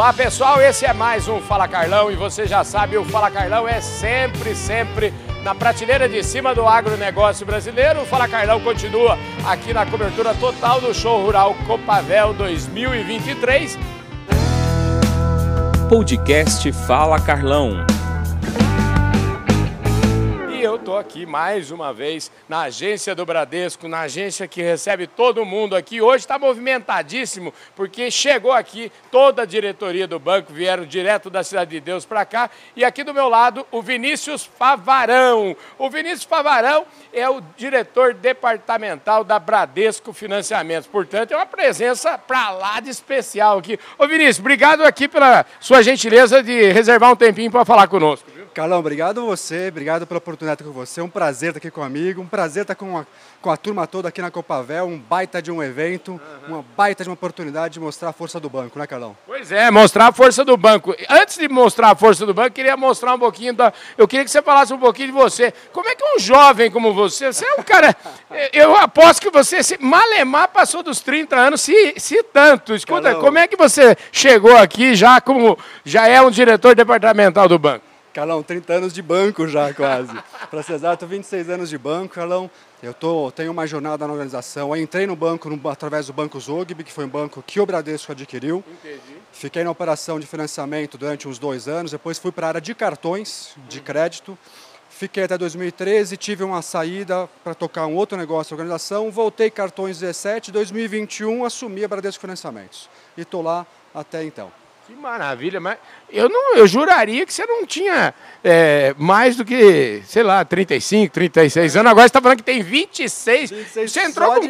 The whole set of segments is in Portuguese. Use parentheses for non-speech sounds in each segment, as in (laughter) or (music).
Olá pessoal, esse é mais um Fala Carlão e você já sabe, o Fala Carlão é sempre, sempre na prateleira de cima do agronegócio brasileiro. O Fala Carlão continua aqui na cobertura total do Show Rural Copavel 2023. Podcast Fala Carlão. E tô aqui mais uma vez na agência do Bradesco, na agência que recebe todo mundo aqui. Hoje está movimentadíssimo, porque chegou aqui toda a diretoria do banco, vieram direto da Cidade de Deus para cá. E aqui do meu lado, o Vinícius Favarão. O Vinícius Favarão é o diretor departamental da Bradesco Financiamentos. Portanto, é uma presença para lá de especial aqui. Ô Vinícius, obrigado aqui pela sua gentileza de reservar um tempinho para falar conosco. Carlão, obrigado a você, obrigado pela oportunidade com você. Um prazer estar aqui comigo, um prazer estar com a, com a turma toda aqui na Copavel, um baita de um evento, uhum. uma baita de uma oportunidade de mostrar a força do banco, né, Carlão? Pois é, mostrar a força do banco. Antes de mostrar a força do banco, queria mostrar um pouquinho da. Eu queria que você falasse um pouquinho de você. Como é que um jovem como você, você é um cara. Eu aposto que você, se malemar, passou dos 30 anos, se, se tanto. Escuta, Carlão. como é que você chegou aqui já como. Já é um diretor departamental do banco? Carlão, 30 anos de banco já quase. (laughs) Para ser exato, 26 anos de banco, Carlão. Eu tô, tenho uma jornada na organização. Eu entrei no banco no, através do Banco Zogby, que foi um banco que o Bradesco adquiriu. Entendi. Fiquei na operação de financiamento durante uns dois anos. Depois fui para a área de cartões de uhum. crédito. Fiquei até 2013, tive uma saída para tocar um outro negócio na organização. Voltei cartões 17, 2021 assumi a Bradesco Financiamentos. E estou lá até então. Que maravilha, mas eu não, eu juraria que você não tinha é, mais do que, sei lá, 35, 36 anos. Agora você está falando que tem 26. 26 você entrou com...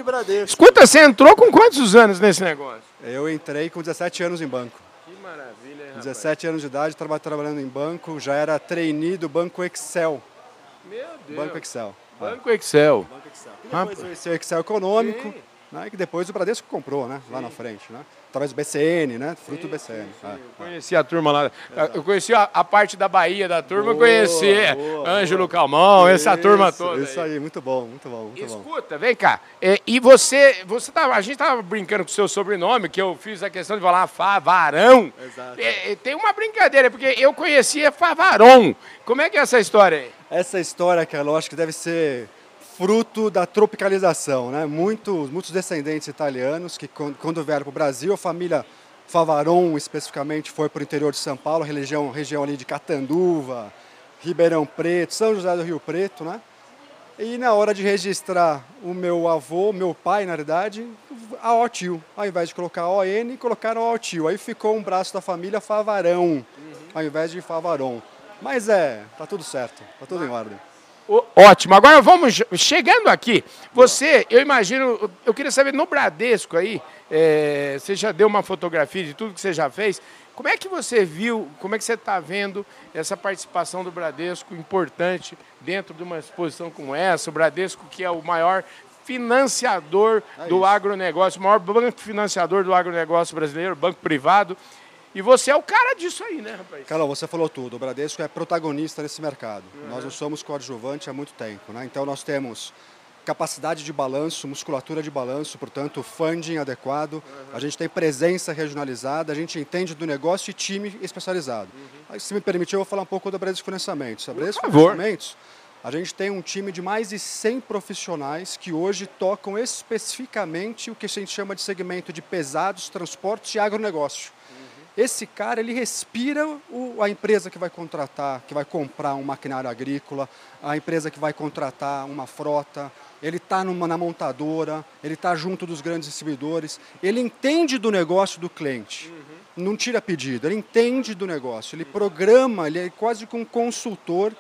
Escuta, você entrou com quantos anos nesse negócio? Eu entrei com 17 anos em banco. Que maravilha, hein, 17 anos de idade, estava trabalhando em banco, já era trainee do Banco Excel. Meu Deus. Banco Excel. Banco Excel. Banco Excel. E depois veio esse Excel econômico, né, que depois o Bradesco comprou, né, Sim. lá na frente, né? através do BCN, né? Fruto sim, do BCN. Sim, sim. Ah, eu conheci a turma lá. Exato. Eu conheci a, a, parte da Bahia da turma, boa, conheci boa, Ângelo boa. Calmon, essa turma toda. Isso aí. aí, muito bom, muito bom. Muito Escuta, bom. vem cá. É, e você, você tá, a gente estava brincando com o seu sobrenome, que eu fiz a questão de falar Favarão. Exato. É, tem uma brincadeira, porque eu conhecia Favaron. Como é que é essa história aí? Essa história, que eu acho que deve ser fruto da tropicalização. Né? Muitos, muitos descendentes italianos que, quando vieram para o Brasil, a família Favaron, especificamente, foi para o interior de São Paulo, região, região ali de Catanduva, Ribeirão Preto, São José do Rio Preto, né? E na hora de registrar o meu avô, meu pai, na verdade, a O-tio. Ao invés de colocar ON, colocaram O-tio. Aí ficou um braço da família Favarão, uhum. ao invés de Favaron. Mas é, tá tudo certo, tá tudo em ordem. Ótimo. Agora vamos chegando aqui. Você, eu imagino, eu queria saber no Bradesco aí, é, você já deu uma fotografia de tudo que você já fez. Como é que você viu, como é que você está vendo essa participação do Bradesco importante dentro de uma exposição como essa? O Bradesco, que é o maior financiador é do agronegócio, o maior banco financiador do agronegócio brasileiro, banco privado. E você é o cara disso aí, né, rapaz? Carol, você falou tudo. O Bradesco é protagonista nesse mercado. Uhum. Nós não somos coadjuvante há muito tempo. Né? Então nós temos capacidade de balanço, musculatura de balanço, portanto, funding adequado. Uhum. A gente tem presença regionalizada, a gente entende do negócio e time especializado. Uhum. Aí, se me permitir, eu vou falar um pouco da Bradesco Financiamentos. A Bradesco Financiamentos, a gente tem um time de mais de 100 profissionais que hoje tocam especificamente o que a gente chama de segmento de pesados, transportes e agronegócio. Esse cara, ele respira o, a empresa que vai contratar, que vai comprar um maquinário agrícola, a empresa que vai contratar uma frota, ele está na montadora, ele está junto dos grandes distribuidores, ele entende do negócio do cliente, uhum. não tira pedido, ele entende do negócio, ele programa, ele é quase como um consultor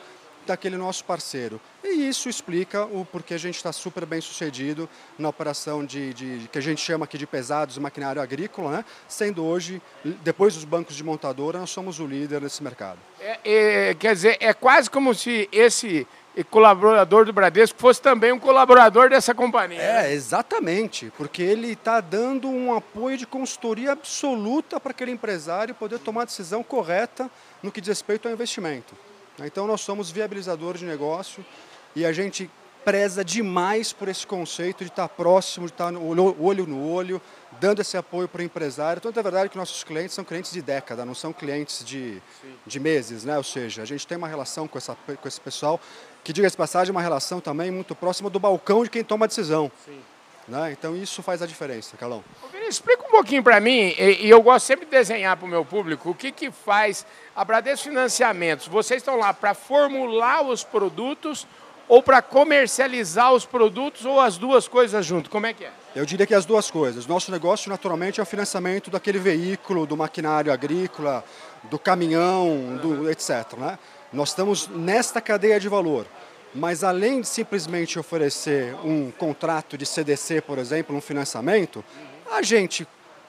daquele nosso parceiro. E isso explica o porquê a gente está super bem sucedido na operação de, de, que a gente chama aqui de pesados maquinário agrícola, né? sendo hoje, depois dos bancos de montadora, nós somos o líder nesse mercado. É, é, quer dizer, é quase como se esse colaborador do Bradesco fosse também um colaborador dessa companhia. É, né? exatamente, porque ele está dando um apoio de consultoria absoluta para aquele empresário poder tomar a decisão correta no que diz respeito ao investimento. Então nós somos viabilizadores de negócio e a gente preza demais por esse conceito de estar próximo, de estar no olho, no olho, dando esse apoio para o empresário. Então, é verdade que nossos clientes são clientes de década, não são clientes de, de meses, né? Ou seja, a gente tem uma relação com, essa, com esse pessoal que, diga-se passagem, é uma relação também muito próxima do balcão de quem toma a decisão. Sim. Né? Então, isso faz a diferença, Calão. Explica um pouquinho para mim, e, e, eu gosto sempre de desenhar para o meu público, o que, que faz a Bradesco Financiamentos. Vocês estão lá para formular os produtos ou para comercializar os produtos ou as duas coisas junto? Como é que é? Eu diria que as duas coisas. Nosso negócio, naturalmente, é o financiamento daquele veículo, do maquinário agrícola, do caminhão, do etc. Né? Nós estamos nesta cadeia de valor. Mas além de simplesmente oferecer um contrato de CDC, por exemplo, um financiamento, a gente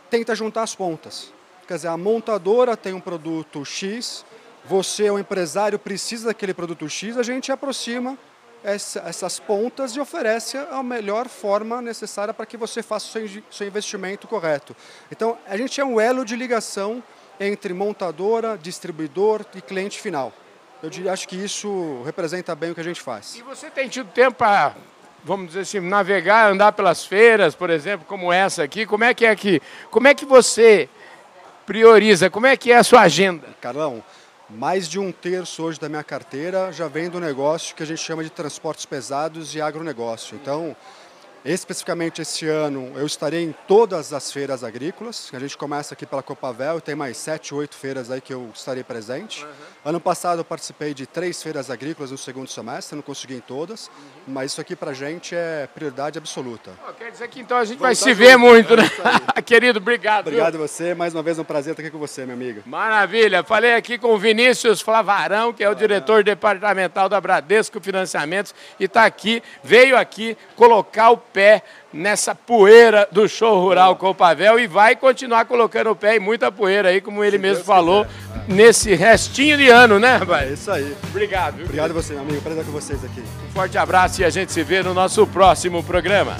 tenta juntar as pontas. Quer dizer, a montadora tem um produto X, você, o empresário, precisa daquele produto X, a gente aproxima essa, essas pontas e oferece a melhor forma necessária para que você faça o seu, investimento correto. Então, a gente é um elo de ligação entre montadora, distribuidor e cliente final. Eu acho que isso representa bem o que a gente faz. E você tem tido tempo para, vamos dizer assim, navegar, andar pelas feiras, por exemplo, como essa aqui? Como é que é aqui? Como é que você prioriza? Como é que é a sua agenda? Carlão, mais de um terço hoje da minha carteira já vem do negócio que a gente chama de transportes pesados e agronegócio. Então, Especificamente esse ano eu estarei em todas as feiras agrícolas. A gente começa aqui pela Copavel e tem mais sete, oito feiras aí que eu estarei presente. Uhum. Ano passado eu participei de três feiras agrícolas no segundo semestre, não consegui em todas, uhum. mas isso aqui para a gente é prioridade absoluta. Oh, quer dizer que então a gente Vamos vai se ver muito, né? É (laughs) Querido, obrigado. Obrigado viu? você, mais uma vez um prazer estar aqui com você, minha amiga. Maravilha. Falei aqui com o Vinícius Flavarão, que é o diretor departamental da Bradesco Financiamentos e está aqui, veio aqui colocar o pé nessa poeira do show rural com o Pavel e vai continuar colocando o pé em muita poeira aí, como ele Se mesmo Deus falou, quiser. nesse restinho de ano, né, (laughs) rapaz? É isso aí. Obrigado. Viu? Obrigado a você, meu amigo. Prazer com vocês aqui. Um forte abraço e a gente se vê no nosso próximo programa.